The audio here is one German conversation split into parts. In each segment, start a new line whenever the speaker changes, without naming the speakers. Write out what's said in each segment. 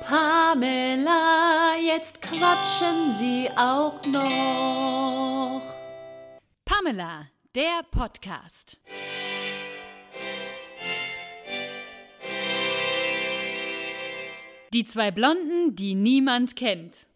Pamela, jetzt quatschen sie auch noch.
Pamela, der Podcast. Die zwei Blonden, die niemand kennt.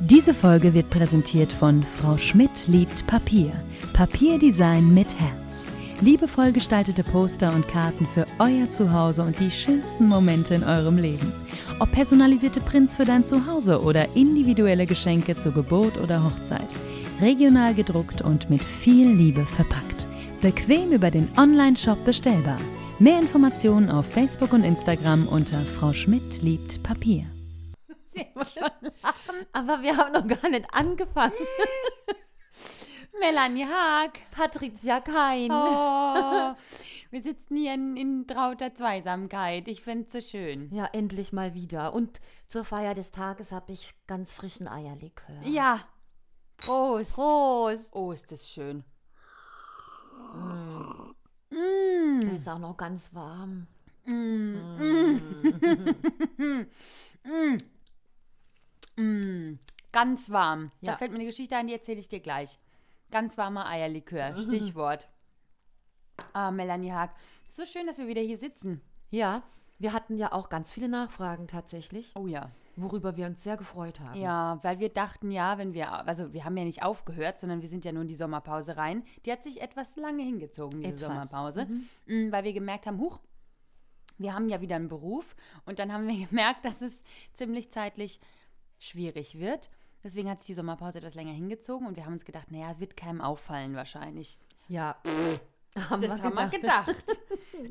Diese Folge wird präsentiert von Frau Schmidt liebt Papier. Papierdesign mit Herz. Liebevoll gestaltete Poster und Karten für euer Zuhause und die schönsten Momente in eurem Leben. Ob personalisierte Prints für dein Zuhause oder individuelle Geschenke zur Geburt oder Hochzeit. Regional gedruckt und mit viel Liebe verpackt. Bequem über den Online-Shop bestellbar. Mehr Informationen auf Facebook und Instagram unter Frau Schmidt liebt Papier.
Aber wir haben noch gar nicht angefangen.
Melanie Haag.
Patricia Kein.
Oh, wir sitzen hier in, in trauter Zweisamkeit. Ich finde es so schön.
Ja, endlich mal wieder. Und zur Feier des Tages habe ich ganz frischen Eierlikör.
Ja. Prost.
Prost.
Oh, ist das schön.
Der ist auch noch ganz warm.
Ganz warm. Da
Ja.
fällt mir eine Geschichte ein, die erzähle ich dir gleich. Ganz warmer Eierlikör. Stichwort. Ah, Melanie Haag. So schön, dass wir wieder hier sitzen.
Ja, wir hatten ja auch ganz viele Nachfragen tatsächlich,
Oh ja.
worüber wir uns sehr gefreut haben.
Ja, weil wir dachten, ja, wenn wir, also wir haben ja nicht aufgehört, sondern wir sind ja nur in die Sommerpause rein. Die hat sich etwas lange hingezogen, diese
Etwas.
Sommerpause, Mm, weil wir gemerkt haben, huch, wir haben ja wieder einen Beruf und dann haben wir gemerkt, dass es ziemlich zeitlich schwierig wird. Deswegen hat sich die Sommerpause etwas länger hingezogen und wir haben uns gedacht, naja, es wird keinem auffallen wahrscheinlich.
Ja. haben
Das haben wir gedacht.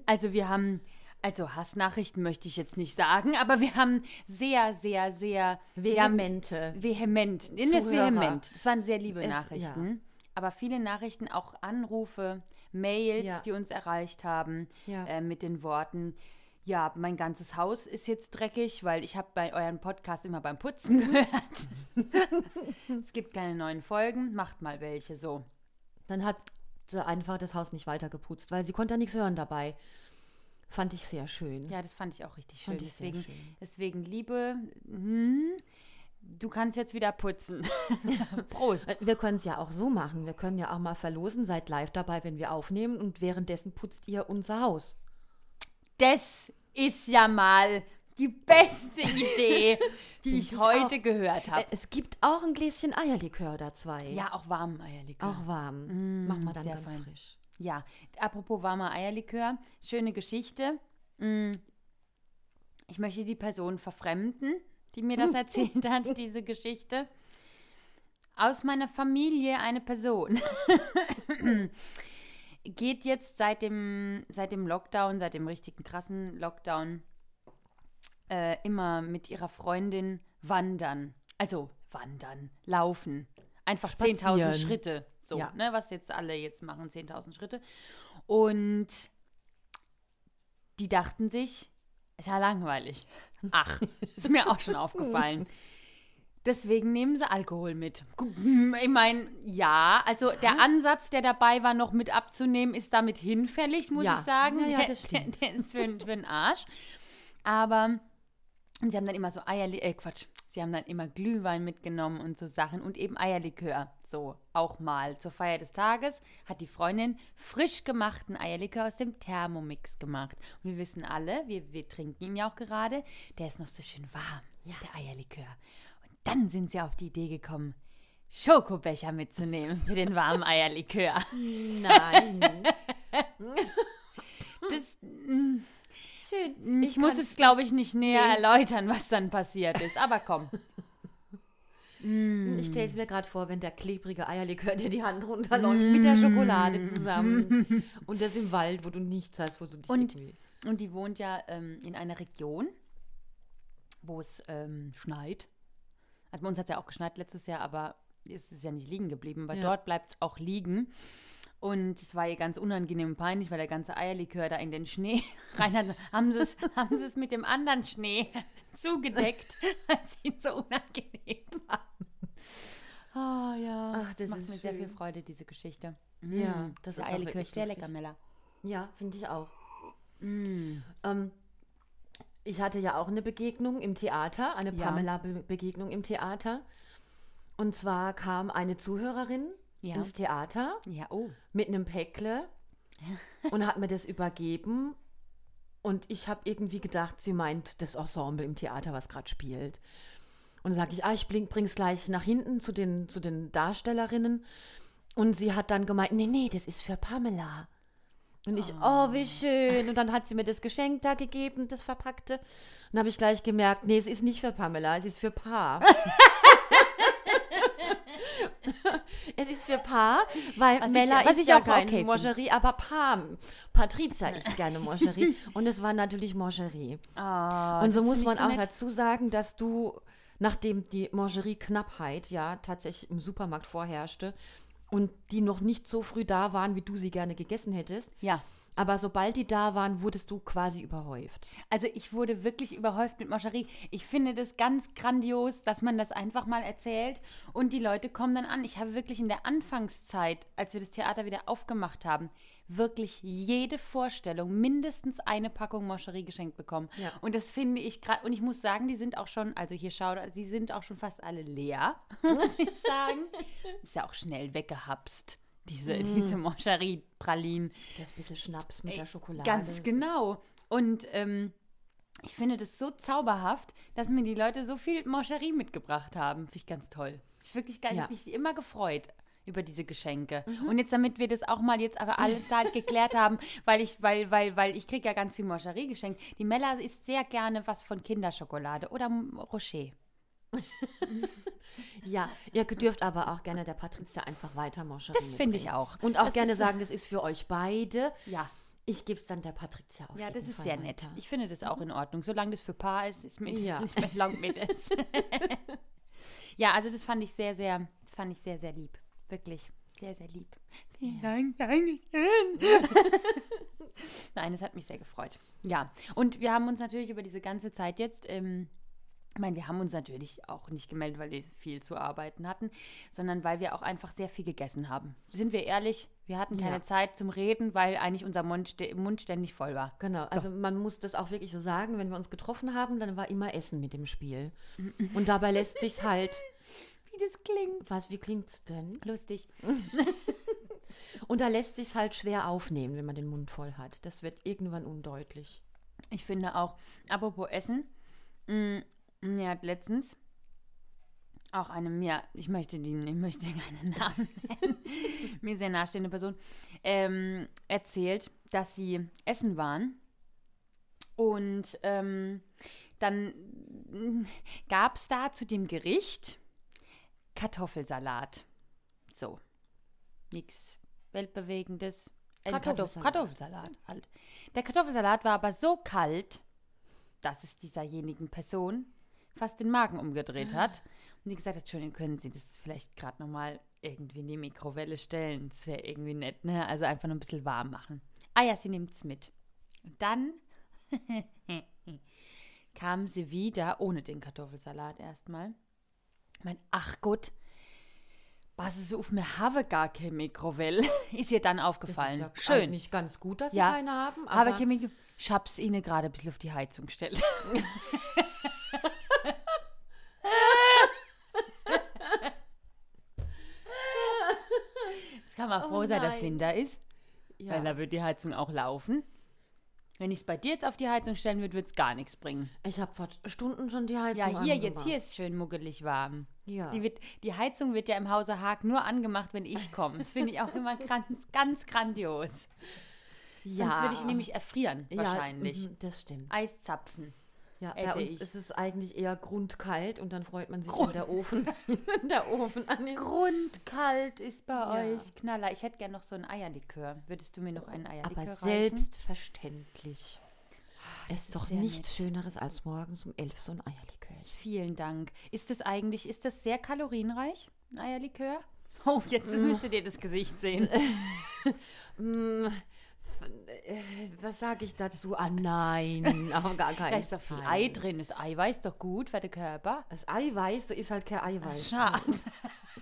also wir haben, also Hassnachrichten möchte ich jetzt nicht sagen, aber wir haben sehr, sehr, sehr wir
Vehemente.
vehement, nennen wir es vehement. Es waren sehr liebe
Es-
Nachrichten, aber viele Nachrichten, auch Anrufe, Mails,
Ja.
die uns erreicht haben,
Ja.
äh, mit den Worten, ja, mein ganzes Haus ist jetzt dreckig, weil ich habe bei euren Podcast immer beim Putzen gehört. es gibt keine neuen Folgen, macht mal welche so.
Dann hat sie einfach das Haus nicht weiter geputzt, weil sie konnte ja nichts hören dabei. Fand ich sehr schön.
Ja, das fand ich auch richtig schön. Deswegen,
schön.
deswegen, Liebe, hm, du kannst jetzt wieder putzen. Prost.
Äh, Wir können es ja auch so machen. Wir können ja auch mal verlosen. Seid live dabei, wenn wir aufnehmen und währenddessen putzt ihr unser Haus.
Das ist ja mal die beste Idee, die ich heute
auch.
gehört
Äh,
habe.
Es gibt auch ein Gläschen Eierlikör da zwei.
Ja, auch warmen Eierlikör.
Auch warm. Machen wir dann ganz
fein.
frisch.
Ja, apropos warmer Eierlikör, schöne Geschichte. Mm. Ich möchte die Person verfremden, die mir das erzählt hat, diese Geschichte. Aus meiner Familie eine Person. Geht jetzt seit dem, seit dem Lockdown, seit dem richtigen krassen Lockdown, äh, immer mit ihrer Freundin wandern. Also wandern, laufen. Einfach 10.000
Spazieren.
Schritte. So,
Ja.
ne, was jetzt alle jetzt machen, 10.000 Schritte. Und die dachten sich, ist ja langweilig. Ach, ist mir auch schon aufgefallen. Deswegen nehmen sie Alkohol mit. Ich meine, ja, also der Ansatz, der dabei war, noch mit abzunehmen, ist damit hinfällig, muss
Ja.
ich sagen.
Ja, ja,
der,
das
der,
stimmt.
der ist für, für den Arsch. Aber und sie haben dann immer so Eierlikör, äh Quatsch, sie haben dann immer Glühwein mitgenommen und so Sachen und eben Eierlikör. So, auch mal. Zur Feier des Tages hat die Freundin frisch gemachten Eierlikör aus dem Thermomix gemacht. Und wir wissen alle, wir, wir trinken ihn ja auch gerade, der ist noch so schön warm, der Eierlikör. Dann sind sie auf die Idee gekommen, Schokobecher mitzunehmen für den warmen Eierlikör.
Nein.
Das, mm,
Schön.
ich muss es, glaube ich, nicht näher erläutern, was dann passiert ist. Aber komm.
Ich stelle es mir gerade vor, wenn der klebrige Eierlikör dir die Hand runterläuft mit der Schokolade zusammen. Und das im Wald, wo du nichts hast, wo du dich
Und-
irgendwie...
Und die wohnt ja ähm, in einer Region, wo es ähm, schneit. Also bei uns hat es ja auch geschneit letztes Jahr, aber es ist ja nicht liegen geblieben, weil
Ja.
dort bleibt es auch liegen. Und es war ihr ganz unangenehm und peinlich, weil der ganze Eierlikör da in den Schnee rein hat. Haben sie es haben sie es mit dem anderen Schnee zugedeckt, weil es ihnen so unangenehm war. Oh ja,
Ach, das
macht mir sehr viel
schön.
Freude, diese Geschichte.
Ja,
Mm,
das ist
Eierlikör sehr lecker, Mella.
Ja, finde ich auch.
Mm.
Ähm, ich hatte ja auch eine Begegnung im Theater, eine
Ja.
Pamela-Begegnung im Theater. Und zwar kam eine Zuhörerin
Ja.
ins Theater
Ja, oh.
mit einem Päckle und hat mir das übergeben. Und ich habe irgendwie gedacht, sie meint das Ensemble im Theater, was gerade spielt. Und sage ich, ah, ich bring's gleich nach hinten zu den, zu den Darstellerinnen. Und sie hat dann gemeint, nee, nee, das ist für Pamela. Und ich, oh, wie schön. Und dann hat sie mir das Geschenk da gegeben, das verpackte. Und dann habe ich gleich gemerkt, nee, es ist nicht für Pamela, es ist für Pa. es ist für Pa, weil
Was ich-
Mella
was
ist
ich
ja
auch
keine
okay.
Moncherie, aber Pa, Patricia isst gerne Moncherie. Und es war natürlich Moncherie.
Ah,
Und so muss man
ich so
auch
nett.
dazu sagen, dass du, nachdem die Mangerie-Knappheit ja tatsächlich im Supermarkt vorherrschte und die noch nicht so früh da waren, wie du sie gerne gegessen hättest,
Ja.
aber sobald die da waren, wurdest du quasi überhäuft.
Also ich wurde wirklich überhäuft mit Moscherie. Ich finde das ganz grandios, dass man das einfach mal erzählt und die Leute kommen dann an. Ich habe wirklich in der Anfangszeit, als wir das Theater wieder aufgemacht haben, wirklich jede Vorstellung mindestens eine Packung Moscherie geschenkt bekommen.
Ja.
Und das finde ich gerade, und ich muss sagen, die sind auch schon, also hier schaut, sie sind auch schon fast alle leer, muss ich sagen. Ist ja auch schnell weggehapst, diese, diese Moscherie-Pralinen.
Das ist ein bisschen Schnaps mit der Schokolade.
Ganz genau. Und ähm, ich finde das so zauberhaft, dass mir die Leute so viel Mancherie mitgebracht haben. Finde ich ganz toll. Ich wirklich geil. Ich
Ja.
habe mich immer gefreut über diese Geschenke.
Mhm.
Und jetzt, damit wir das auch mal jetzt aber alle Zeit geklärt haben, weil ich, weil, weil, weil ich kriege ja ganz viel Mancherie geschenkt. Die Mella isst sehr gerne was von Kinderschokolade oder Rocher.
Ja, ihr dürft aber auch gerne der Patricia einfach weiter Mangerie
Das finde ich auch.
Und auch
Das
gerne sagen, das ist für euch beide.
Ja.
Ich gebe es dann der Patricia auf
Ja, das ist
Fall
sehr nett.
weiter.
Ich finde das auch in Ordnung. Solange das für Paar ist, ist mir
Ja.
das nicht lang mit ja, also das fand ich sehr, sehr, das fand ich sehr, sehr lieb. Wirklich. Sehr, sehr lieb. Vielen Dank, Dankeschön. Nein, es hat mich sehr gefreut. Ja, und wir haben uns natürlich über diese ganze Zeit jetzt, ähm, ich meine, wir haben uns natürlich auch nicht gemeldet, weil wir viel zu arbeiten hatten, sondern weil wir auch einfach sehr viel gegessen haben. Sind wir ehrlich, wir hatten keine
Ja.
Zeit zum Reden, weil eigentlich unser Mund, Mund ständig voll war.
Genau, also man muss das auch wirklich so sagen, wenn wir uns getroffen haben, dann war immer Essen mit dem Spiel. Und dabei lässt sich's halt,
Wie das klingt.
was, wie klingt's denn?
Lustig.
Und da lässt sich's halt schwer aufnehmen, wenn man den Mund voll hat. Das wird irgendwann undeutlich.
Ich finde auch, apropos Essen, mh, mir hat letztens auch eine mir, ich möchte die, ich möchte keinen Namen nennen, mir sehr nahestehende Person, ähm, erzählt, dass sie essen waren und ähm, dann gab es da zu dem Gericht Kartoffelsalat. So, nichts weltbewegendes. Ein Kartoff-
Kartoffelsalat.
Kartoffelsalat halt. Der Kartoffelsalat war aber so kalt, dass es dieserjenigen Person fast den Magen umgedreht hat. Und die gesagt hat, Entschuldigung, können Sie das vielleicht gerade nochmal irgendwie in die Mikrowelle stellen? Das wäre irgendwie nett, ne? Also einfach nur ein bisschen warm machen. Ah ja, sie nimmt es mit. Und dann kam sie wieder, ohne den Kartoffelsalat erstmal. Ich mein, ach Gott, was ist auf mir habe gar keine Mikrowelle, ist ihr dann
Das
aufgefallen.
ist ja
Schön.
nicht ganz gut, dass
Ja,
sie keine haben,
Aber
aber,
Chemik, ich hab's ihnen gerade ein bisschen auf die Heizung gestellt. Jetzt kann man
Oh
froh sein, dass. Winter ist,
ja.
weil da wird die Heizung auch laufen. Wenn ich es bei dir jetzt auf die Heizung stellen würde, würde es gar nichts bringen.
ich habe vor Stunden schon die Heizung
Ja, hier, jetzt
angemacht.
hier ist schön muggelig warm.
Ja.
Die, wird, die Heizung wird ja im Hause Haag nur angemacht, wenn ich komme. Das finde ich auch immer ganz, ganz grandios.
ja.
Sonst würde ich nämlich erfrieren, wahrscheinlich.
Ja, mhm, das stimmt.
Eiszapfen.
Ja, bei uns
ich.
ist es eigentlich eher grundkalt und dann freut man sich, wenn der Ofen, der Ofen an ist.
Grundkalt ist bei
Ja.
euch. Knaller. Ich hätte gerne noch so ein Eierlikör. Würdest du mir noch einen Eierlikör
Aber selbstverständlich. Es ist doch nichts
nett.
Schöneres als morgens um elf so ein Eierlikörchen.
Vielen Dank. Ist das eigentlich, ist das sehr kalorienreich, ein Eierlikör? Oh, jetzt müsstet ihr das Gesicht sehen.
Mm, was sage ich dazu? Ah nein, auf gar keinen
Da ist doch viel
Fall.
Ei drin. Das Eiweiß doch gut für den Körper.
Das Eiweiß, da ist halt kein Eiweiß.
Schade.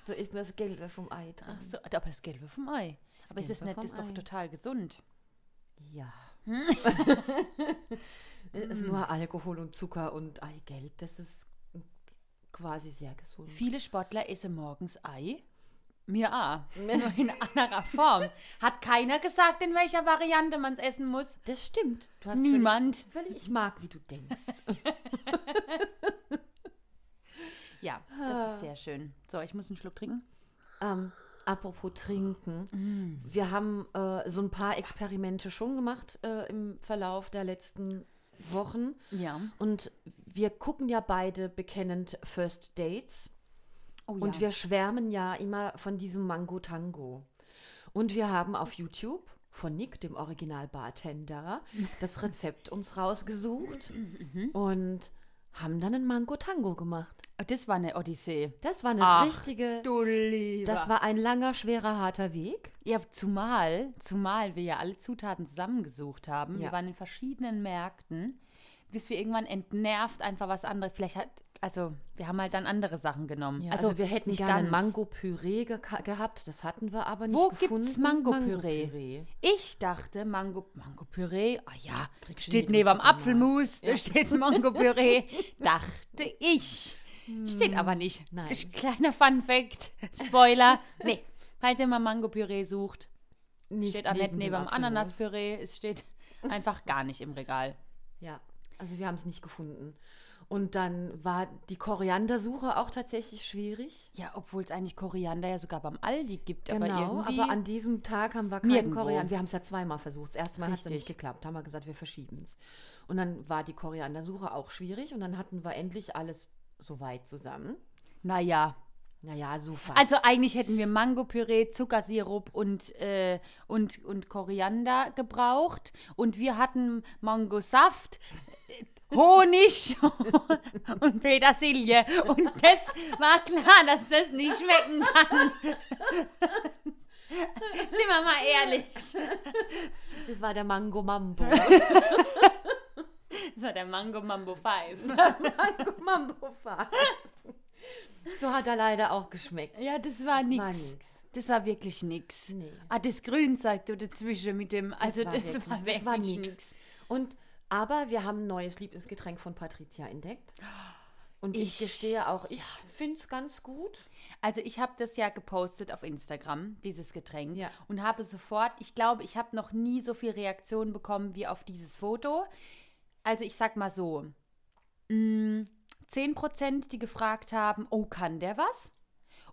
Da ist nur das Gelbe vom Ei drin.
Ach so, aber das Gelbe vom Ei. Aber ist das
Gelbe
nicht, das ist
vom
doch
Ei.
total gesund.
Ja.
Hm?
ist nur Alkohol und Zucker und Eigelb. Das ist quasi sehr gesund.
Viele Sportler essen morgens Ei. Mir auch. Nur in anderer Form. Hat keiner gesagt, in welcher Variante man es essen muss.
Das stimmt. Du hast
Niemand.
Völlig, völlig, ich mag, wie du denkst.
Ja, das ist sehr schön. So, ich muss einen Schluck trinken.
ähm, apropos Trinken. Wir haben äh, so ein paar Experimente schon gemacht äh, im Verlauf der letzten Wochen.
Ja.
Und wir gucken ja beide bekennend First Dates.
Oh ja.
Und wir schwärmen ja immer von diesem Mango Tango. Und wir haben auf YouTube von Nick, dem Original-Bartender, das Rezept uns rausgesucht
Mhm.
und haben dann ein Mango Tango gemacht.
Oh, das war eine Odyssee.
Das war eine
Ach,
richtige.
Du lieber.
Das war ein langer, schwerer, harter Weg.
Ja, zumal, zumal wir ja alle Zutaten zusammengesucht haben. Wir
Ja.
waren in verschiedenen Märkten, bis wir irgendwann entnervt einfach was anderes. Vielleicht hat, also wir haben halt dann andere Sachen genommen.
also, wir hätten
nicht
gerne. Mango-Püree ge gehabt. Das hatten wir aber nicht
Wo
gefunden.
gibt's Mango-Püree?
Mango-Püree.
Ich dachte, Mango, Mango-Püree, ah ja,
Kriegst
steht neben dem Apfelmus, da
Ja.
steht Mango-Püree. dachte ich. Steht aber nicht.
Nein.
Kleiner Fun-Fact, Spoiler. nee, falls ihr mal Mango-Püree sucht,
Nicht
steht auch nicht neben dem. Ananaspüree, es steht einfach gar nicht im Regal.
Ja, also wir haben es nicht gefunden. Und dann war die Koriandersuche auch tatsächlich schwierig.
Ja, obwohl es eigentlich Koriander ja sogar beim Aldi gibt,
Genau,
aber
aber,
irgendwie...
an diesem Tag haben wir keinen
Nirgendwo.
Koriander. Wir haben es ja zweimal versucht. Das erste Mal hat es nicht geklappt. Haben wir gesagt, wir verschieben es. Und dann war die Koriandersuche auch schwierig. Und dann hatten wir endlich alles soweit zusammen.
naja,
Naja, so fast.
Also eigentlich hätten wir Mangopüree, Zuckersirup und, äh, und, und Koriander gebraucht. Und wir hatten Mangosaft, Honig und Petersilie. Und das war klar, dass das nicht schmecken kann. Sind wir mal ehrlich.
das war der Mango Mambo.
Das war der Mango Mambo 5.
Mango Mambo Five. So hat er leider auch geschmeckt.
Ja, das war nix.
War nix.
Das war wirklich nix.
Nee.
Ah, das Grünzeug da dazwischen mit dem, also das,
wirklich-
war wirklich
das war
nix.
nix. Und aber wir haben ein neues Lieblingsgetränk von Patricia entdeckt. Und ich,
Ich-
gestehe auch, ich finde es ganz gut.
Also ich habe das ja gepostet auf Instagram, dieses Getränk.
Ja.
Und habe sofort, ich glaube, ich habe noch nie so viel Reaktionen bekommen wie auf dieses Foto. Also ich sag mal so, mh, 10%, die gefragt haben, oh, kann der was?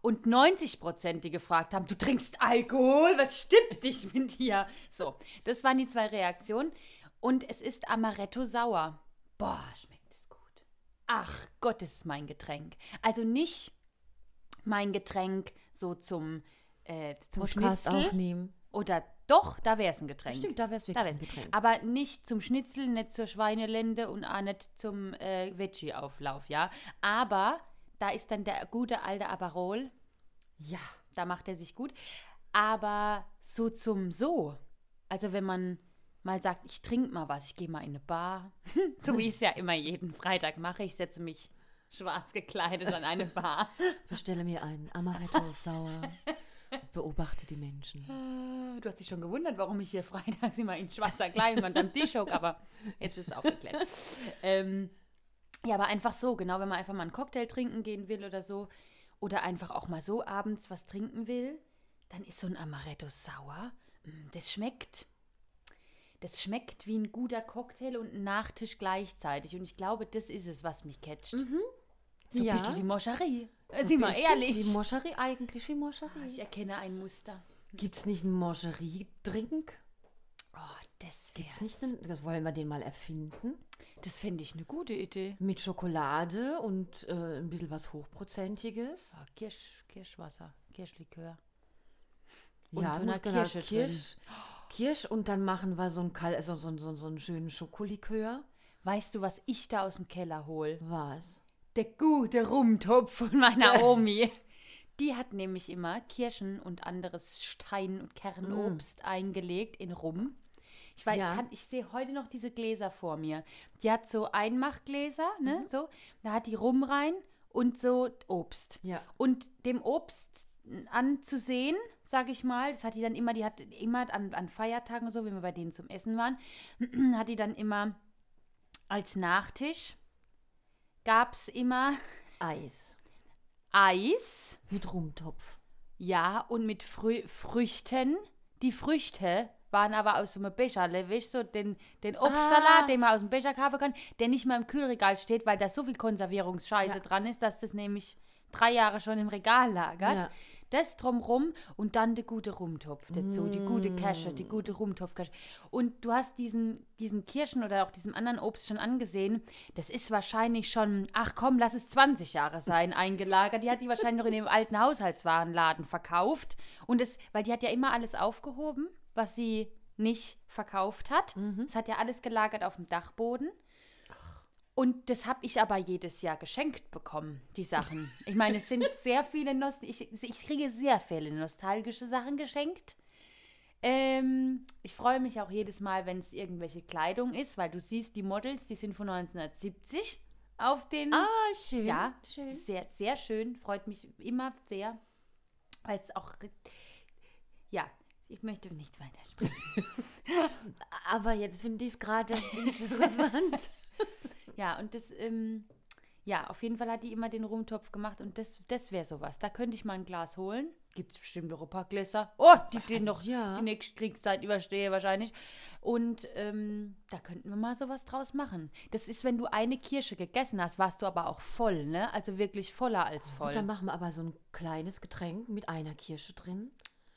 Und 90%, die gefragt haben, du trinkst Alkohol, was stimmt dich mit dir? So, das waren die zwei Reaktionen. Und es ist Amaretto sauer. Boah, schmeckt es gut. Ach Gott, das ist mein Getränk. Also nicht mein Getränk so zum, äh, zum
Podcast
Schnitzel.
aufnehmen.
Oder doch, da wäre es ein Getränk.
Stimmt, da wäre es wirklich ein Getränk.
Aber nicht zum Schnitzel, nicht zur Schweinelende und auch nicht zum äh, Veggie-Auflauf, ja. Aber da ist dann der gute alte Aperol,
Ja.
da macht er sich gut. Aber so zum So, also wenn man mal sagt, ich trinke mal was, ich gehe mal in eine Bar, so wie ich es ja immer jeden Freitag mache, ich setze mich schwarz gekleidet an eine Bar.
Bestelle mir einen Amaretto sauer. Beobachte die Menschen.
Du hast dich schon gewundert, warum ich hier freitags immer in schwarzer Kleidung unterm Tisch hocke, aber jetzt ist es aufgeklärt. Ähm, ja, aber einfach so, genau, wenn man einfach mal einen Cocktail trinken gehen will oder so, oder einfach auch mal so abends was trinken will, dann ist so ein Amaretto sauer. mm, Das schmeckt. Das schmeckt wie ein guter Cocktail und ein Nachtisch gleichzeitig. Und ich glaube, das ist es, was mich catcht. So ein
Ja.
bisschen wie Moscherie. Äh, Sieh mal ehrlich.
Wie Moscherie, eigentlich wie Moscherie.
Ich erkenne ein Muster.
Gibt es nicht einen Moscherie-Drink?
Oh, das
Gibt's
wär's.
nicht einen, das wollen wir den mal erfinden.
Das fände ich eine gute Idee.
Mit Schokolade und äh, ein bisschen was Hochprozentiges.
Ah, Kirsch, Kirschwasser, Kirschlikör. Und
ja,
so einer
genau
Kirsche
Kirsch, Kirsch und dann machen wir so einen, Kal also so, so, so einen schönen Schokolikör.
Weißt du, was ich da aus dem Keller hol?
Was?
Der gute Rumtopf von meiner Omi. Die hat nämlich immer Kirschen und anderes Stein- und Kernobst eingelegt in Rum. Ich weiß,
Ja.
kann, ich sehe heute noch diese Gläser vor mir. Die hat so Einmachgläser, ne, so. Da hat die Rum rein und so Obst.
Ja.
Und dem Obst anzusehen, sage ich mal, das hat die dann immer, die hat immer an, an Feiertagen und so, wenn wir bei denen zum Essen waren, hat die dann immer als Nachtisch gab es immer
Eis
Eis,
mit Rumtopf.
ja, und mit Frü Früchten. Die Früchte waren aber aus so einem Becher, weißt so den, den Obstsalat,
Ah.
den man aus dem Becher kaufen kann, der nicht mal im Kühlregal steht, weil da so viel Konservierungsscheiße
Ja.
dran ist, dass das nämlich drei Jahre schon im Regal lagert.
Ja.
Das drumrum und dann der gute Rumtopf dazu, die gute Käse, die gute Rumtopfkäse. Und du hast diesen, diesen Kirschen oder auch diesem anderen Obst schon angesehen. Das ist wahrscheinlich schon, ach komm, lass es 20 Jahre sein, eingelagert. Die hat die wahrscheinlich noch in dem alten Haushaltswarenladen verkauft. Und es, weil die hat ja immer alles aufgehoben, was sie nicht verkauft hat. Es hat ja alles gelagert auf dem Dachboden. Und das habe ich aber jedes Jahr geschenkt bekommen, die Sachen. Ich meine, es sind sehr viele, Nost ich, ich kriege sehr viele nostalgische Sachen geschenkt. Ähm, ich freue mich auch jedes Mal, wenn es irgendwelche Kleidung ist, weil du siehst, die Models, die sind von 1970 auf den.
Ah, schön.
ja,
schön.
sehr, sehr schön. Freut mich immer sehr, weil es auch. Ja, ich möchte nicht weitersprechen.
Aber jetzt finde ich es gerade interessant.
Ja, und das, ähm, ja, auf jeden Fall hat die immer den Rumtopf gemacht und das, das wäre sowas. Da könnte ich mal ein Glas holen. Gibt es bestimmt noch ein paar Gläser. Oh, die den noch
ja.
die nächste Kriegszeit überstehe wahrscheinlich. Und ähm, da könnten wir mal sowas draus machen. Das ist, wenn du eine Kirsche gegessen hast, warst du aber auch voll, ne? Also wirklich voller als voll.
Und dann machen wir aber so ein kleines Getränk mit einer Kirsche drin.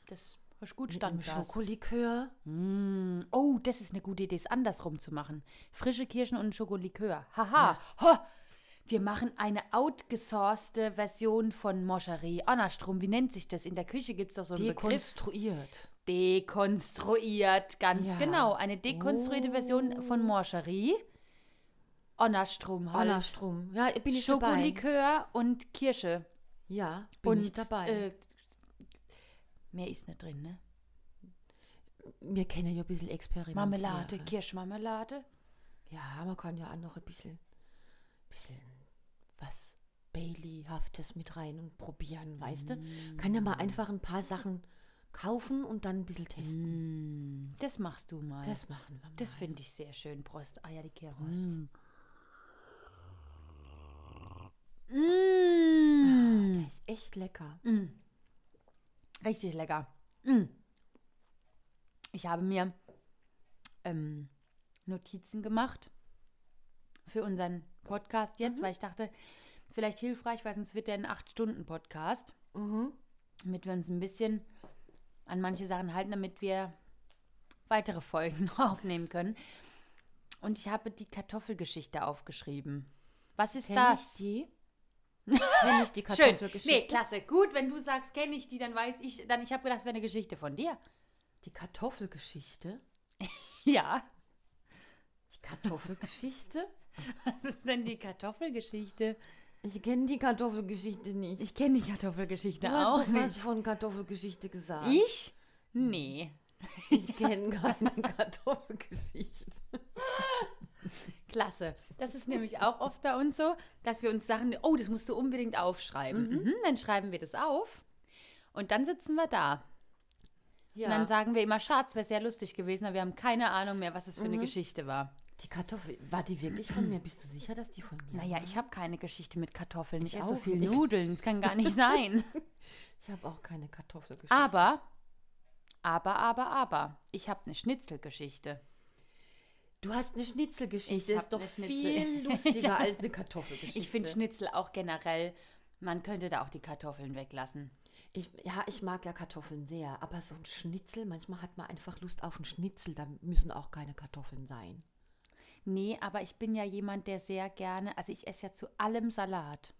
das hast gut stand
Schokolikör.
Mm, Oh, das ist eine gute Idee, es andersrum zu machen. Frische Kirschen und Schokolikör. Haha. Ha. Wir machen eine outgesourcete Version von Moscherie. Andersrum, wie nennt sich das? In der Küche gibt es doch so einen Begriff.
Dekonstruiert.
Dekonstruiert, ganz
Ja.
genau. Eine dekonstruierte Version von Moscherie. Andersrum halt.
Anna-Strom. Ja, bin ich dabei.
Schokolikör und Kirsche.
Ja, bin
und
ich dabei.
Äh, mehr ist nicht drin, ne?
Wir kennen ja ein bisschen experimentieren.
Marmelade, Kirschmarmelade.
Ja, man kann ja auch noch ein bisschen, bisschen was Bailey-haftes mit rein und probieren, weißt du? Kann ja mal einfach ein paar Sachen kaufen und dann ein bisschen testen.
Das machst du mal.
Das machen wir mal.
Das finde ich sehr schön. Prost. Eierlikör Prost. Mm.
Der ist echt lecker.
Richtig lecker. Mm. Ich habe mir ähm, Notizen gemacht für unseren Podcast jetzt, weil ich dachte, vielleicht hilfreich, weil sonst wird der ein 8-Stunden-Podcast. Damit wir uns ein bisschen an manche Sachen halten, damit wir weitere Folgen aufnehmen können. Und ich habe die Kartoffelgeschichte aufgeschrieben. Was ist
Kenn
das?
ich die? Kenn ich die. Kartoffelgeschichte?
Nee, klasse. Gut, wenn du sagst, kenne ich die, dann weiß ich, dann ich habe gedacht, es wäre eine Geschichte von dir.
Die Kartoffelgeschichte?
Ja.
Die Kartoffelgeschichte?
Was ist denn die Kartoffelgeschichte?
Ich kenne die Kartoffelgeschichte nicht.
Ich kenne die Kartoffelgeschichte
du hast
auch
doch was
nicht.
von Kartoffelgeschichte gesagt.
Ich? Nee.
Ich kenne keine Kartoffelgeschichte.
Klasse. Das ist nämlich auch oft bei uns so, dass wir uns Sachen, oh, das musst du unbedingt aufschreiben. Mhm, dann schreiben wir das auf. Und dann sitzen wir da.
Ja.
Und dann sagen wir immer, Schatz, wäre sehr lustig gewesen, aber wir haben keine Ahnung mehr, was es für eine Geschichte war.
die Kartoffel, war die wirklich von mir? Bist du sicher, dass die von mir
Naja,
war?
ich habe keine Geschichte mit Kartoffeln. Ich,
Ich
esse so viel
nicht.
Nudeln. Das kann gar nicht sein.
Ich habe auch keine Kartoffelgeschichte.
Aber, aber, aber, aber, ich habe eine Schnitzelgeschichte.
Du hast eine Schnitzelgeschichte.
Ich
ist doch viel lustiger als eine Kartoffelgeschichte.
Ich finde Schnitzel auch generell, man könnte da auch die Kartoffeln weglassen.
Ich, ja, ich mag ja Kartoffeln sehr, aber so ein Schnitzel, manchmal hat man einfach Lust auf einen Schnitzel, da müssen auch keine Kartoffeln sein.
Nee, aber ich bin ja jemand, der sehr gerne, also ich esse ja zu allem Salat.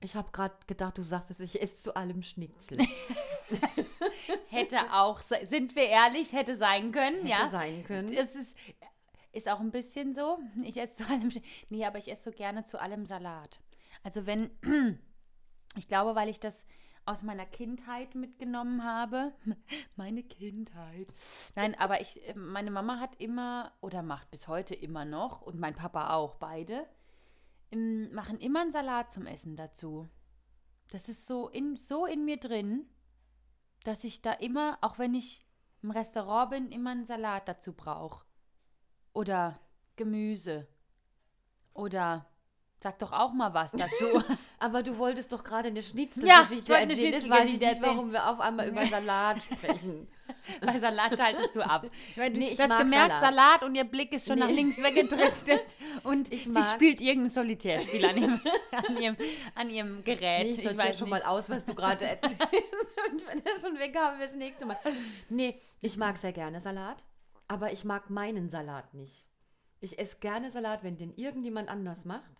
Ich habe gerade gedacht, du sagst es, ich esse zu allem Schnitzel.
Hätte auch, sind wir ehrlich, hätte sein können,
Hätte
ja.
sein können.
Es ist, ist auch ein bisschen so. Ich esse zu allem. Nee, aber ich esse so gerne zu allem Salat. Also wenn, ich glaube, weil ich das aus meiner Kindheit mitgenommen habe. Meine Kindheit. Nein, aber ich, meine Mama hat immer oder macht bis heute immer noch und mein Papa auch, beide, im- machen immer einen Salat zum Essen dazu. Das ist so in, so in mir drin, dass ich da immer, auch wenn ich im Restaurant bin, immer einen Salat dazu brauche. Oder Gemüse. Oder sag doch auch mal was dazu.
Aber du wolltest doch gerade eine
Ja, ich
Schnitzelgeschichte
eine
erzählen. Jetzt weiß ich nicht, warum wir auf einmal über Salat sprechen.
Bei Salat schaltest du ab. Weil du,
Nee, ich
du hast gemerkt, Salat.
Salat.
und ihr Blick ist schon nach
Nee.
links weggedriftet. Und
Ich
sie
mag-
spielt irgendein Solitärspiel an ihrem, an ihrem, an ihrem Gerät.
Nee, ich
ich weiß
schon
nicht.
mal aus, was du gerade erzählst. Und wenn wir schon weg haben, wir das nächste Mal. Nee, ich mag sehr gerne Salat, aber ich mag meinen Salat nicht. Ich esse gerne Salat, wenn den irgendjemand anders macht,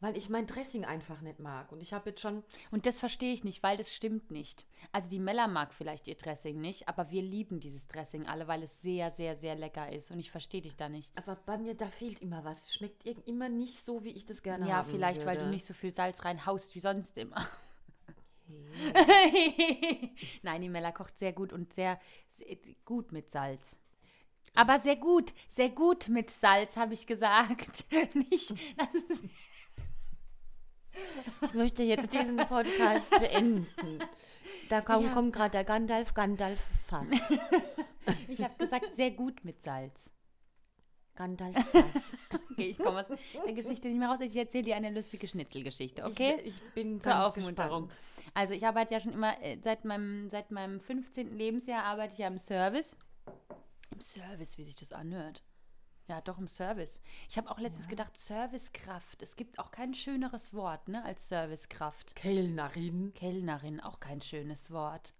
weil ich mein Dressing einfach nicht mag. Und ich habe jetzt schon,
Und das verstehe ich nicht, weil das stimmt nicht. Also die Mella mag vielleicht ihr Dressing nicht, aber wir lieben dieses Dressing alle, weil es sehr, sehr, sehr lecker ist. Und ich verstehe dich da nicht.
aber bei mir, da fehlt immer was. Es Schmeckt immer nicht so, wie ich das gerne
Ja,
haben
vielleicht, weil du
würde.
nicht so viel Salz reinhaust wie sonst immer. Nein, die Mella kocht sehr gut und sehr, sehr gut mit Salz. Aber sehr gut, sehr gut mit Salz, habe ich gesagt. Nicht,
Ich möchte jetzt diesen Podcast beenden. Da kommt,
Ja.
kommt gerade der Gandalf, Gandalf Fass.
ich habe gesagt, sehr gut mit Salz.
Gandalf Fass.
Okay, ich komme aus der Geschichte nicht mehr raus. Ich erzähle dir eine lustige Schnitzelgeschichte, okay?
Ich, ich bin
Zur
ganz
Aufmunterung.
gespannt.
Also ich arbeite ja schon immer, äh, seit meinem, seit meinem 15. Lebensjahr arbeite ich ja im Service. Im Service, wie sich das anhört. Ja, doch im Service. Ich habe auch letztens gedacht, Servicekraft. Es gibt auch kein schöneres Wort, ne, als Servicekraft.
Kellnerin.
Kellnerin, auch kein schönes Wort.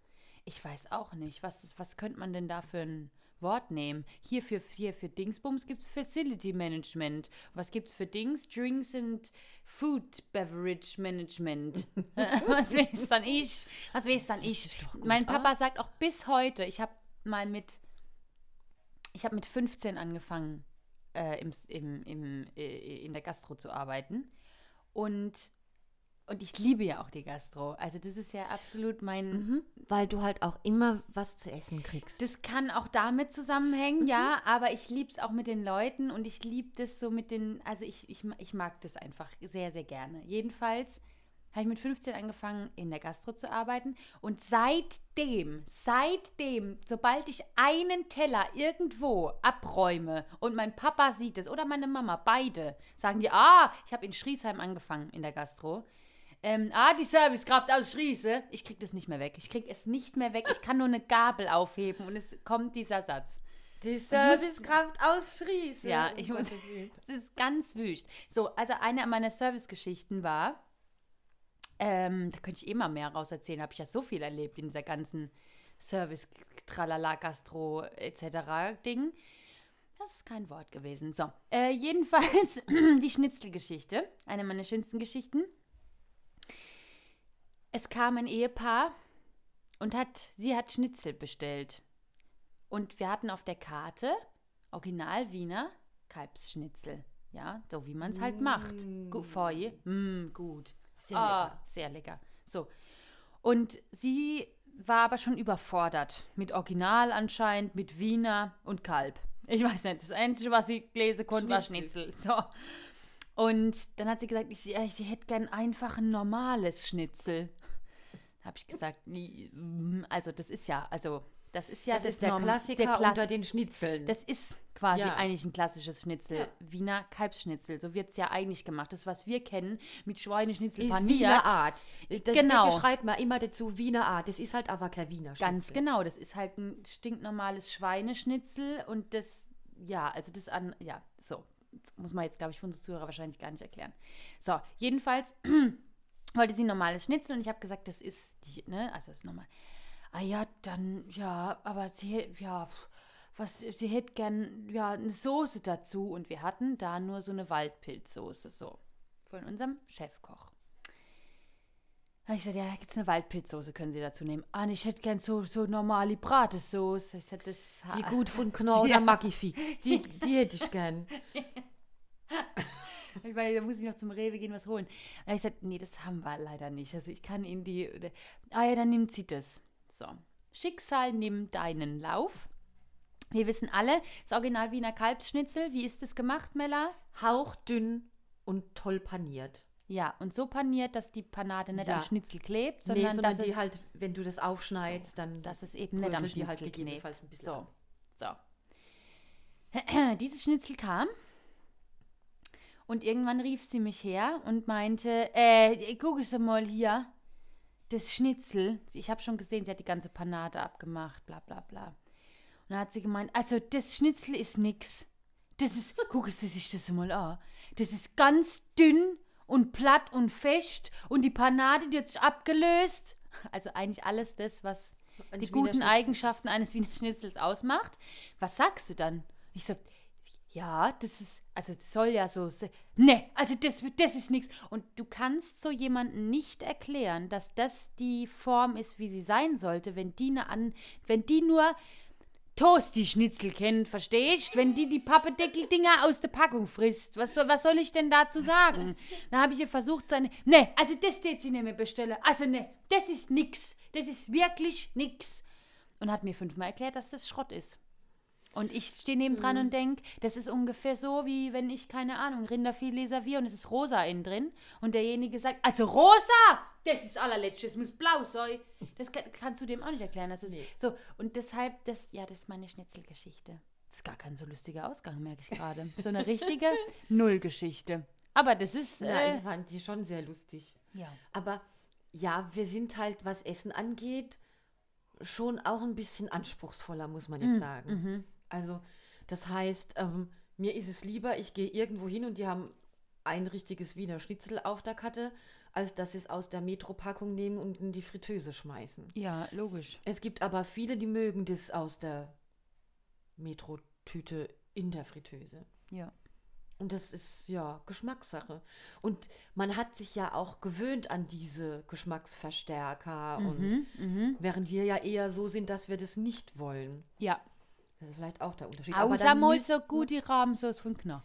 Ich weiß auch nicht, was, was könnte man denn da für ein Wort nehmen? Hier für, hier für Dingsbums gibt es Facility Management. Was gibt es für Dings? Drinks and Food Beverage Management. was weiß dann ich? Was weiß dann ich? Mein Papa sagt auch bis heute, ich habe mal mit, ich habe mit 15 angefangen, äh, im, im, im, äh, in der Gastro zu arbeiten. Und und ich liebe ja auch die Gastro. Also das ist ja absolut mein.
Mhm. Weil du halt auch immer was zu essen kriegst.
Das kann auch damit zusammenhängen, ja, aber ich liebe es auch mit den Leuten und ich liebe das so mit den, also ich, ich, ich mag das einfach sehr, sehr gerne. Jedenfalls habe ich mit 15 angefangen, in der Gastro zu arbeiten und seitdem, seitdem, sobald ich einen Teller irgendwo abräume und mein Papa sieht es oder meine Mama, beide, sagen die, ah, ich habe in Schriesheim angefangen in der Gastro. Ähm, ah, die Servicekraft aus Schriese. Ich krieg das nicht mehr weg. Ich krieg es nicht mehr weg. Ich kann nur eine Gabel aufheben und es kommt dieser Satz.
Die Servicekraft aus Schries.
Ja, ich muss. Es ist ganz wüst. So, also eine meiner Servicegeschichten war, ähm, da könnte ich immer mehr raus erzählen, habe ich ja so viel erlebt in dieser ganzen Service, Tralala, Gastro etc. Ding. Das ist kein Wort gewesen. So, äh, jedenfalls die Schnitzelgeschichte, eine meiner schönsten Geschichten. Es kam ein Ehepaar und hat, sie hat Schnitzel bestellt. Und wir hatten auf der Karte Original Wiener Kalbsschnitzel. Ja, so wie man es halt macht. Feuille. Mm, gut.
Sehr
Ah,
lecker.
Sehr lecker. So. Und sie war aber schon überfordert. Mit Original anscheinend, mit Wiener und Kalb. Ich weiß nicht. Das Einzige, was sie lesen konnte, war
Schnitzel.
So. Und dann hat sie gesagt, ich, sie, sie hätte gern einfach ein normales Schnitzel. Da habe ich gesagt, also das ist ja, also das ist ja
Das ist der
Norm-
Klassiker
der Klass-
unter den Schnitzeln.
das ist quasi
Ja.
eigentlich ein klassisches Schnitzel.
Ja.
Wiener Kalbsschnitzel. So wird es ja eigentlich gemacht. Das, was wir kennen, mit Schweineschnitzel
ist
paniert.
Wiener Art. Das
Genau.
schreibt man immer dazu Wiener Art. Das ist halt aber kein Wiener
Ganz
Schnitzel.
genau. Das ist halt ein stinknormales Schweineschnitzel und das, ja, also das an, ja, so. Das muss man jetzt, glaube ich, für unsere Zuhörer wahrscheinlich gar nicht erklären. So, jedenfalls wollte sie ein normales Schnitzel und ich habe gesagt, das ist die, ne, also das ist normal. Ah ja, dann, ja, aber sie, ja, was, sie hätte gern, ja, eine Soße dazu und wir hatten da nur so eine Waldpilzsoße, so, von unserem Chefkoch. Ich gesagt, ja, da gibt's eine Waldpilzsoße, können Sie dazu nehmen. Ah, ich hätte gern so, so normale Bratesoße. Ich sagte, das
Die gut von Knorr oder. Maggi Fix. Die, die hätte ich gern.
Ich meine, da muss ich noch zum Rewe gehen, was holen. Hab ich gesagt, nee, das haben wir leider nicht. Also ich kann Ihnen die. Ah ja, dann nimmt sie das. So. Schicksal nimmt deinen Lauf. Wir wissen alle, das Original Wiener Kalbsschnitzel, wie ist das gemacht, Mella?
Hauchdünn und toll paniert.
Ja, und so paniert, dass die Panade nicht
Ja.
am Schnitzel klebt,
Nee,
sondern,
sondern
dass
die
es,
halt, wenn du das aufschneidest, dann
dass es eben nicht am
die
Schnitzel
halt
klebt.
gegebenenfalls ein bisschen
So, so. Dieses Schnitzel kam Und irgendwann rief sie mich her und meinte, äh, guck es mal hier, das Schnitzel. Ich habe schon gesehen, sie hat die ganze Panade abgemacht, bla bla bla. Und dann hat sie gemeint, also das Schnitzel ist nix. Das ist, guck es sich das mal an. Das ist ganz dünn und platt und fest und die Panade, die hat sich abgelöst. Also eigentlich alles das, was die guten. Eigenschaften eines Wiener Schnitzels ausmacht. Was sagst du dann? Ich so, ja, das ist, also das soll ja so, ne, also das, das ist nichts. Und du kannst so jemanden nicht erklären, dass das die Form ist, wie sie sein sollte, wenn die ne an, wenn die nur Toasti-Schnitzel kennt, verstehst? Wenn die die Pappedeckel-Dinger aus der Packung frisst, was, soll- was soll ich denn dazu sagen? Dann habe ich ihr versucht, seine, ne, also das steht sie nicht mehr bestellen. Also ne, das ist nix. Das ist wirklich nix. Und hat mir fünfmal erklärt, dass das Schrott ist. Und ich stehe nebendran und denke, das ist ungefähr so, wie wenn ich, keine Ahnung, Rinderfilet serviere und es ist rosa innen drin. Und derjenige sagt, also rosa, das ist allerletztes, es muss blau sein. Das kann, kannst du dem auch nicht erklären. Das ist
Nee.
so. Und deshalb, das, ja, das ist meine Schnitzelgeschichte. Das ist gar kein so lustiger Ausgang, merke ich gerade. So eine richtige Nullgeschichte. Aber das ist,
Ja,
äh,
ich fand die schon sehr lustig.
ja.
Aber ja, wir sind halt, was Essen angeht, schon auch ein bisschen anspruchsvoller, muss man
Mm,
jetzt sagen.
mhm.
Also, das heißt, ähm, mir ist es lieber, ich gehe irgendwo hin und die haben ein richtiges Wiener Schnitzel auf der Karte, als dass sie es aus der Metropackung nehmen und in die Fritteuse schmeißen.
ja, logisch.
Es gibt aber viele, die mögen das aus der Metro-Tüte in der Fritteuse.
Ja.
Und das ist ja Geschmackssache. Und man hat sich ja auch gewöhnt an diese Geschmacksverstärker. Und
Mhm, mhm.
während wir ja eher so sind, dass wir das nicht wollen.
Ja.
Das ist vielleicht auch der Unterschied. Aber
Außer mal so gut die Rahmensauce von Knorr.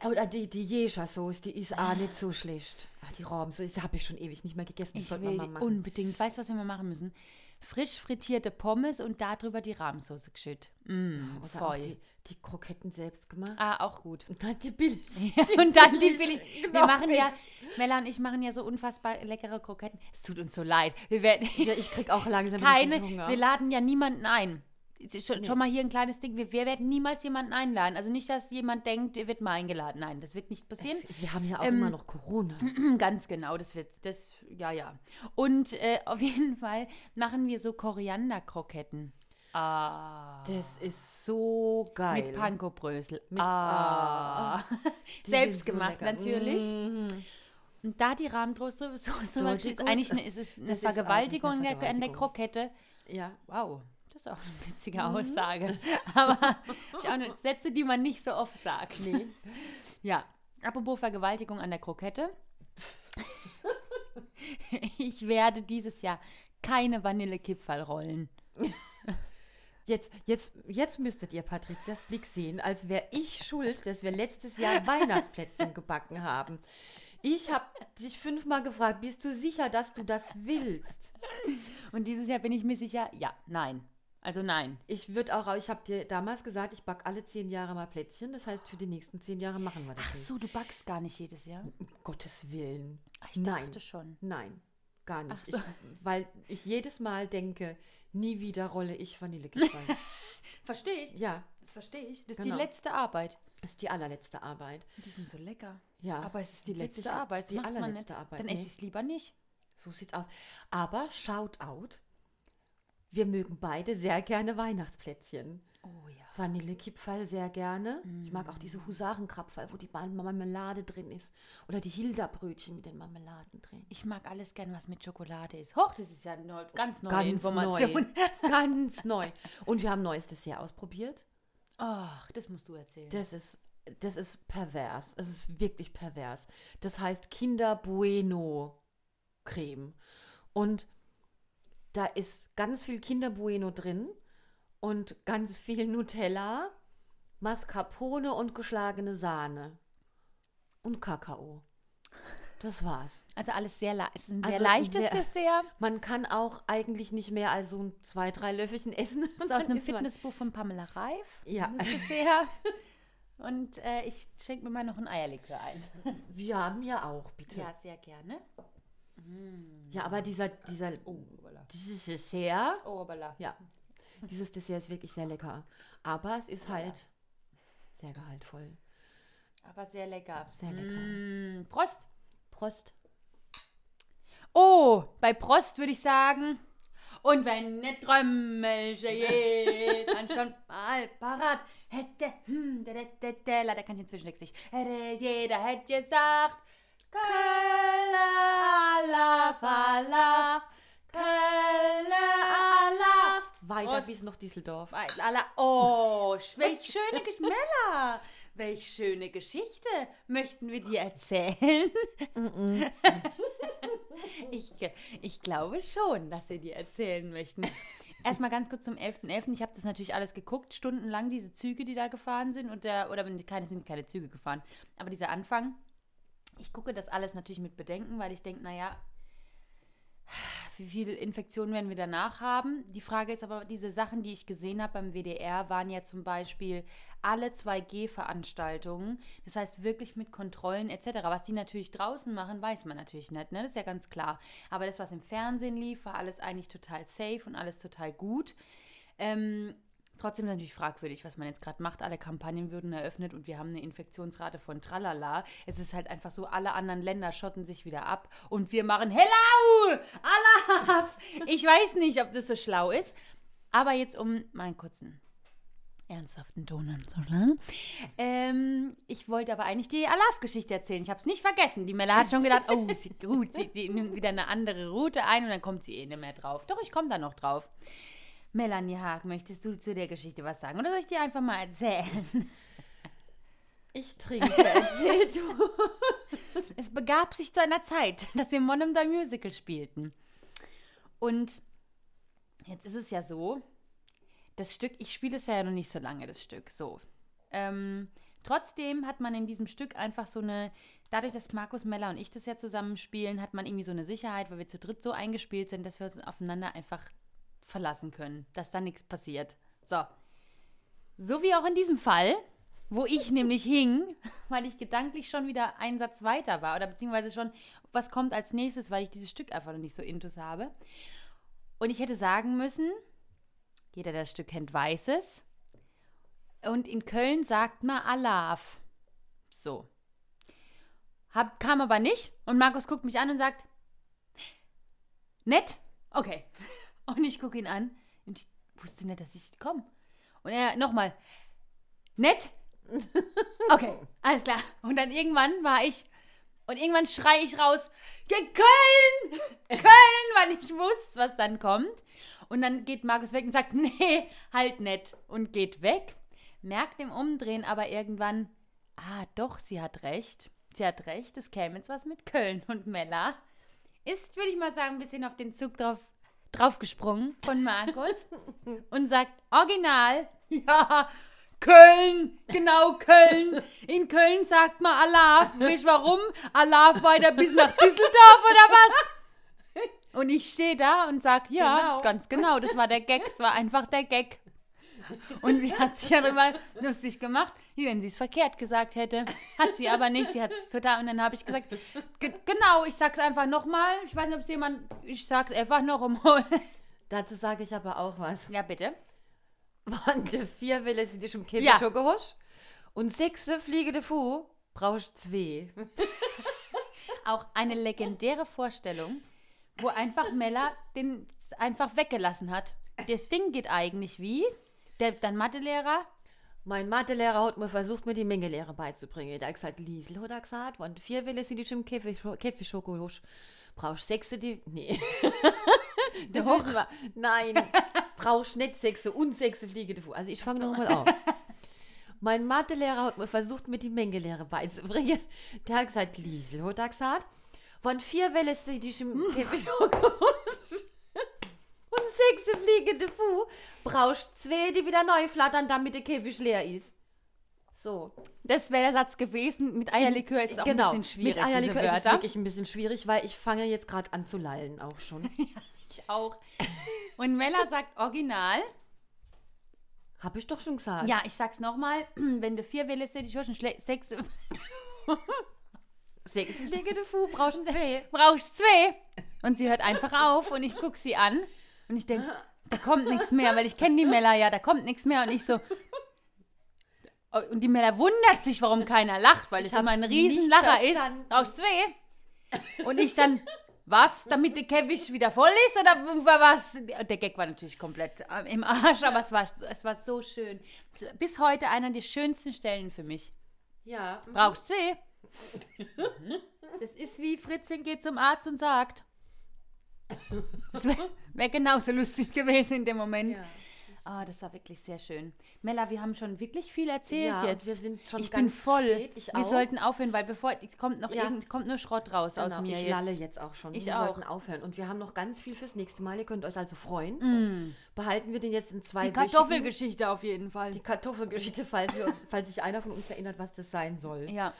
Äh, Oder die, die Jeja-Sauce, die ist auch nicht so schlecht. Ah, die Rahmensauce, die habe ich schon ewig nicht mehr gegessen. Das
Ich
man
will
mal
die
machen.
unbedingt. Weißt du, was wir mal machen müssen? Frisch frittierte Pommes und darüber die Rahmensauce geschüttet. Mm,
Oder
voll.
die, die Kroketten selbst gemacht.
Ah, auch gut.
Und dann die billig.
und dann die billig. Wir
Genau.
machen ja, Mella und ich machen ja so unfassbar leckere Kroketten. Es tut uns so leid. Wir werden
Ja, ich krieg auch langsam
keine,
Hunger.
wir laden ja niemanden ein. Es ist Schon, schon mal hier ein kleines Ding. Wir, wir werden niemals jemanden einladen. Also nicht, dass jemand denkt, er wird mal eingeladen. Nein, das wird nicht passieren.
Es, wir haben ja auch
Ähm,
immer noch Corona.
Ganz genau, das wird, das, ja, ja. Und äh, auf jeden Fall machen wir so Korianderkroketten. Ah.
Das ist so geil.
Mit Pankobrösel. Ah.
Die
Selbst
sind so
natürlich.
Mhm.
Und da die Rahmendroste so
die
ist eigentlich eine, es ist eine
ist auch
Vergewaltigung
eine
an der- an der
Vergewaltigung.
Krokette.
Ja.
Wow, das ist auch eine witzige
Mhm.
Aussage. Aber ich auch eine Sätze, die man nicht so oft sagt.
Nee.
Ja, apropos Vergewaltigung an der Krokette. ich werde dieses Jahr keine Vanillekipferl rollen.
Jetzt, jetzt, jetzt müsstet ihr Patrizias Blick sehen, als wäre ich schuld, dass wir letztes Jahr Weihnachtsplätzchen gebacken haben. Ich habe dich fünfmal gefragt, bist du sicher, dass du das willst?
Und dieses Jahr bin ich mir sicher, ja, nein. Also nein.
Ich würde auch, ich habe dir damals gesagt, ich backe alle zehn Jahre mal Plätzchen. Das heißt, für die nächsten zehn Jahre machen wir das
Ach
nicht.
so, du backst gar nicht jedes Jahr?
Um Gottes Willen.
Ich
Nein.
dachte schon.
Nein, gar nicht.
Ach so.
ich, weil ich jedes Mal denke, nie wieder rolle ich Vanillekipferl.
Verstehe ich.
ja,
Das verstehe ich. Das ist
Genau.
die letzte Arbeit.
das ist die allerletzte Arbeit.
Die sind so lecker.
Ja.
Aber es ist die letzte Arbeit.
ist die
Das macht man
allerletzte
nicht.
Arbeit.
Dann
Nee.
esse ich es lieber nicht.
So sieht's aus. Aber Shoutout. Wir mögen beide sehr gerne Weihnachtsplätzchen.
Oh ja.
Vanillekipferl sehr gerne. Ich mag auch
Mm.
diese Husarenkrapferl, wo die Mar- Marmelade drin ist. Oder die Hilda-Brötchen mit den Marmeladen drin.
Ich mag alles gern, was mit Schokolade ist. Hoch, das ist ja eine ganz neue
Ganz
Information.
neu. Ganz neu. Und wir haben neues Dessert ausprobiert.
Ach, das musst du erzählen.
Das ist, das ist pervers. Es ist wirklich pervers. Das heißt Kinder Bueno Creme. Und da ist ganz viel Kinder Bueno drin und ganz viel Nutella, Mascarpone und geschlagene Sahne und Kakao. Das war's.
also alles sehr, le ist ein
Also
sehr leichtes
sehr-
Dessert.
Man kann auch eigentlich nicht mehr als so ein zwei, drei Löffelchen essen.
Das ist aus einem Fitnessbuch von Pamela Reif.
Ja.
Das Dessert. Und äh, ich schenke mir mal noch ein Eierlikör ein.
Wir haben ja auch, bitte.
Ja, sehr gerne.
Ja, aber dieser, dieser,
Oh, voilà.
dieses Dessert,
Oh, voilà.
ja, dieses Dessert ist wirklich sehr lecker. Aber es ist halt sehr gehaltvoll.
aber sehr lecker.
Sehr lecker.
Mm, Prost.
Prost.
Oh, bei Prost würde ich sagen. Und wenn ne Trömmelche je, dann schon mal parat hätte, hm, da, da, da, da, leider kann ich inzwischen nicht. Hätte jeder hätte gesagt, Kölle alaf, alaf, Kölle alaf.
Weiter bis nach Düsseldorf.
Alle, oh, welch schöne Geschmäler. Welch schöne Geschichte möchten wir dir erzählen? ich, ich glaube schon, dass wir dir erzählen möchten. Erstmal ganz kurz zum 11.11. Ich habe das natürlich alles geguckt, stundenlang, diese Züge, die da gefahren sind. Und der, oder keine sind keine Züge gefahren. Aber dieser Anfang, ich gucke das alles natürlich mit Bedenken, weil ich denke, naja, wie viele Infektionen werden wir danach haben? Die Frage ist aber, diese Sachen, die ich gesehen habe beim WDR, waren ja zum Beispiel alle 2G-Veranstaltungen. Das heißt wirklich mit Kontrollen etc. Was die natürlich draußen machen, weiß man natürlich nicht, ne? Das ist ja ganz klar. Aber das, was im Fernsehen lief, war alles eigentlich total safe und alles total gut. Ähm, Trotzdem natürlich fragwürdig, was man jetzt gerade macht. Alle Kampagnen würden eröffnet und wir haben eine Infektionsrate von Tralala. Es ist halt einfach so, alle anderen Länder schotten sich wieder ab und wir machen Hello! Allah! Ich weiß nicht, ob das so schlau ist. Aber jetzt um meinen kurzen ernsthaften Ton anzuschlagen. Ähm, ich wollte aber eigentlich die Alaf-Geschichte erzählen. Ich habe es nicht vergessen. Die Mella hat schon gedacht, oh, sie, gut, sie, sie nimmt wieder eine andere Route ein und dann kommt sie eh nicht mehr drauf. Doch, ich komme da noch drauf. Melanie Haag, möchtest du zu der Geschichte was sagen? Oder soll ich dir einfach mal erzählen?
Ich trinke, erzähl du.
Es begab sich zu einer Zeit, dass wir Monum the Musical spielten. Und jetzt ist es ja so, das Stück, ich spiele es ja noch nicht so lange, das Stück, so. Ähm, trotzdem hat man in diesem Stück einfach so eine, dadurch, dass Markus Meller und ich das ja zusammen spielen, hat man irgendwie so eine Sicherheit, weil wir zu dritt so eingespielt sind, dass wir uns aufeinander einfach verlassen können, dass da nichts passiert. So. So wie auch in diesem Fall, wo ich nämlich hing, weil ich gedanklich schon wieder einen Satz weiter war oder beziehungsweise schon, was kommt als nächstes, weil ich dieses Stück einfach noch nicht so intus habe. Und ich hätte sagen müssen, jeder, der das Stück kennt, weiß es. Und in Köln sagt man Alaf. So. Hab, kam aber nicht. Und Markus guckt mich an und sagt, nett? Okay. Und ich gucke ihn an und ich wusste nicht, dass ich komme. Und er nochmal, nett? Okay, alles klar. Und dann irgendwann war ich, und irgendwann schrei ich raus, "Ge- Köln! Köln, weil ich wusste, was dann kommt. Und dann geht Markus weg und sagt, nee, halt nett. Und geht weg. Merkt im Umdrehen aber irgendwann, ah, doch, sie hat recht. Sie hat recht, es käme jetzt was mit Köln. Und Mella ist, würde ich mal sagen, ein bisschen auf den Zug drauf, draufgesprungen von Markus und sagt, original, ja, Köln, genau Köln. In Köln sagt man Alaf. Weißt du warum? Alaf weiter bis nach Düsseldorf oder was? Und ich stehe da und sag, ja,
Genau.
ganz genau, das war der Gag, es war einfach der Gag. Und sie hat sich ja darüber lustig gemacht, wie wenn sie es verkehrt gesagt hätte. Hat sie aber nicht, sie hat es total. Und dann habe ich gesagt, "Ge- genau, ich sag's einfach nochmal. Ich weiß nicht, ob es jemand, ich sag's einfach noch einmal.
Dazu sage ich aber auch was.
Ja, bitte.
Wann de vier Welle sind die schon Käfig
Ja.
schon. Und sechse fliegende Fu brauchst zwei.
Auch eine legendäre Vorstellung, wo einfach Mella den einfach weggelassen hat. Das Ding geht eigentlich wie? Der dann Mathelehrer,
Mein Mathelehrer hat mir versucht, mir die Mengelehre beizubringen. Der hat gesagt, Liesel hat er gesagt, wenn vier Welle sind Käfig schon gehosch. Brauchst sechse die. Nee. das
Doch.
wissen wir. Nein. brauchst nicht sechse und sechse fliegende Fu. Also ich fange noch nochmal an. Mein Mathelehrer hat mir versucht, mir die Mengelehre beizubringen. Der hat gesagt, Liesel hat er gesagt, wenn vier Welle sind die schon Käfig schon gehosch. Und sechs fliegende Fu brauchst zwei, die wieder neu flattern, damit der Käfig leer ist. So.
das wäre der Satz gewesen. Mit Eierlikör ist es auch
genau.
ein bisschen schwierig.
Mit Eierlikör ist es wirklich ein bisschen schwierig, weil ich fange jetzt gerade an zu lallen auch schon.
Ich auch. Und Mella sagt original.
Hab ich doch schon gesagt.
Ja, ich sag's nochmal. Wenn du vier willst, hätte ich schon sechs.
Sechs fliegende Fu brauchst zwei.
Brauchst zwei. Und sie hört einfach auf und ich guck sie an und ich denke, da kommt nichts mehr, weil ich kenne die Mella ja, da kommt nichts mehr. Und ich so, Und die Mella wundert sich, warum keiner lacht, weil
Ich
es immer ein Riesenlacher ist. Brauchst weh? Und ich dann, was, damit der Käfig wieder voll ist oder war was? Der Gag war natürlich komplett im Arsch, aber es war, es war so schön. Bis heute einer der schönsten Stellen für mich.
Ja.
Brauchst weh? Das ist wie Fritzchen geht zum Arzt und sagt. Das wäre wär genauso lustig gewesen in dem Moment.
Ja.
Ah, das war wirklich sehr schön. Mella, wir haben schon wirklich viel erzählt
Ja,
jetzt.
wir sind schon
ich bin
ganz
voll.
spät, ich
wir
auch.
sollten aufhören, weil bevor es kommt noch
Ja.
irgend, kommt nur Schrott raus aus
Genau,
mir
ich
jetzt.
lalle jetzt auch schon.
Ich
wir
auch.
sollten aufhören. Und wir haben noch ganz viel fürs nächste Mal. Ihr könnt euch also freuen. Behalten wir den jetzt in zwei
Mm. Die Kartoffelgeschichte auf jeden Fall.
Die Kartoffelgeschichte, falls, wir, falls sich einer von uns erinnert, was das sein soll.
ja.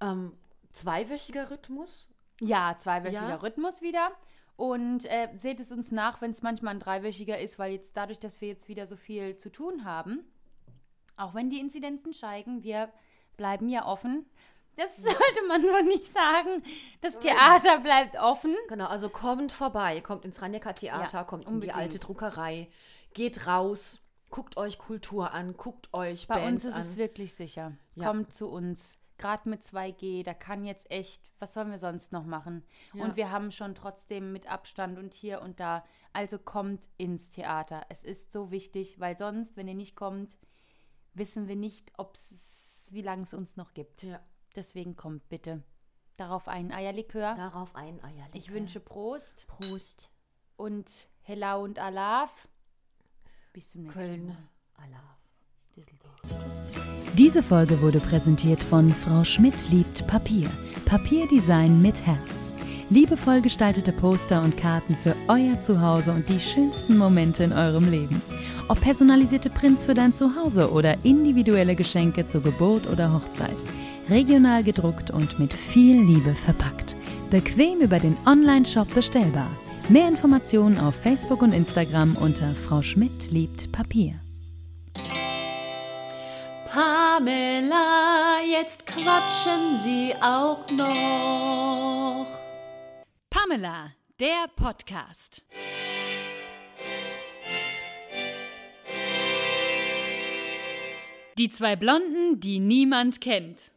Ähm, zweiwöchiger Rhythmus.
Ja, zweiwöchiger
Ja.
Rhythmus wieder. Und äh, seht es uns nach, wenn es manchmal ein dreiwöchiger ist, weil jetzt dadurch, dass wir jetzt wieder so viel zu tun haben, auch wenn die Inzidenzen steigen, wir bleiben ja offen. Das sollte man so nicht sagen. Das Theater bleibt offen.
Genau, also kommt vorbei, kommt ins Rannecker Theater,
Ja,
kommt in
unbedingt.
die alte Druckerei, geht raus, guckt euch Kultur an, guckt euch
Bei
Bands
uns ist
an.
es wirklich sicher.
Ja.
Kommt zu uns. Gerade mit 2G, da kann jetzt echt, was sollen wir sonst noch machen?
Ja.
Und wir haben schon trotzdem mit Abstand und hier und da. Also kommt ins Theater. Es ist so wichtig, weil sonst, wenn ihr nicht kommt, wissen wir nicht, ob's, wie lange es uns noch gibt.
ja,
Deswegen kommt bitte. Darauf ein Eierlikör.
darauf ein Eierlikör.
Ich wünsche Prost
Prost,
und Hello und Alaf. Bis zum nächsten
Köln,
Mal.
Allah.
Düsseldorf.
Diese Folge wurde präsentiert von Frau Schmidt liebt Papier. Papierdesign mit Herz. Liebevoll gestaltete Poster und Karten für euer Zuhause und die schönsten Momente in eurem Leben. Ob personalisierte Prints für dein Zuhause oder individuelle Geschenke zur Geburt oder Hochzeit. Regional gedruckt und mit viel Liebe verpackt. Bequem über den Online-Shop bestellbar. Mehr Informationen auf Facebook und Instagram unter Frau Schmidt liebt Papier.
Pamela, jetzt quatschen Sie auch noch.
Pamela, der Podcast. Die zwei Blonden, die niemand kennt.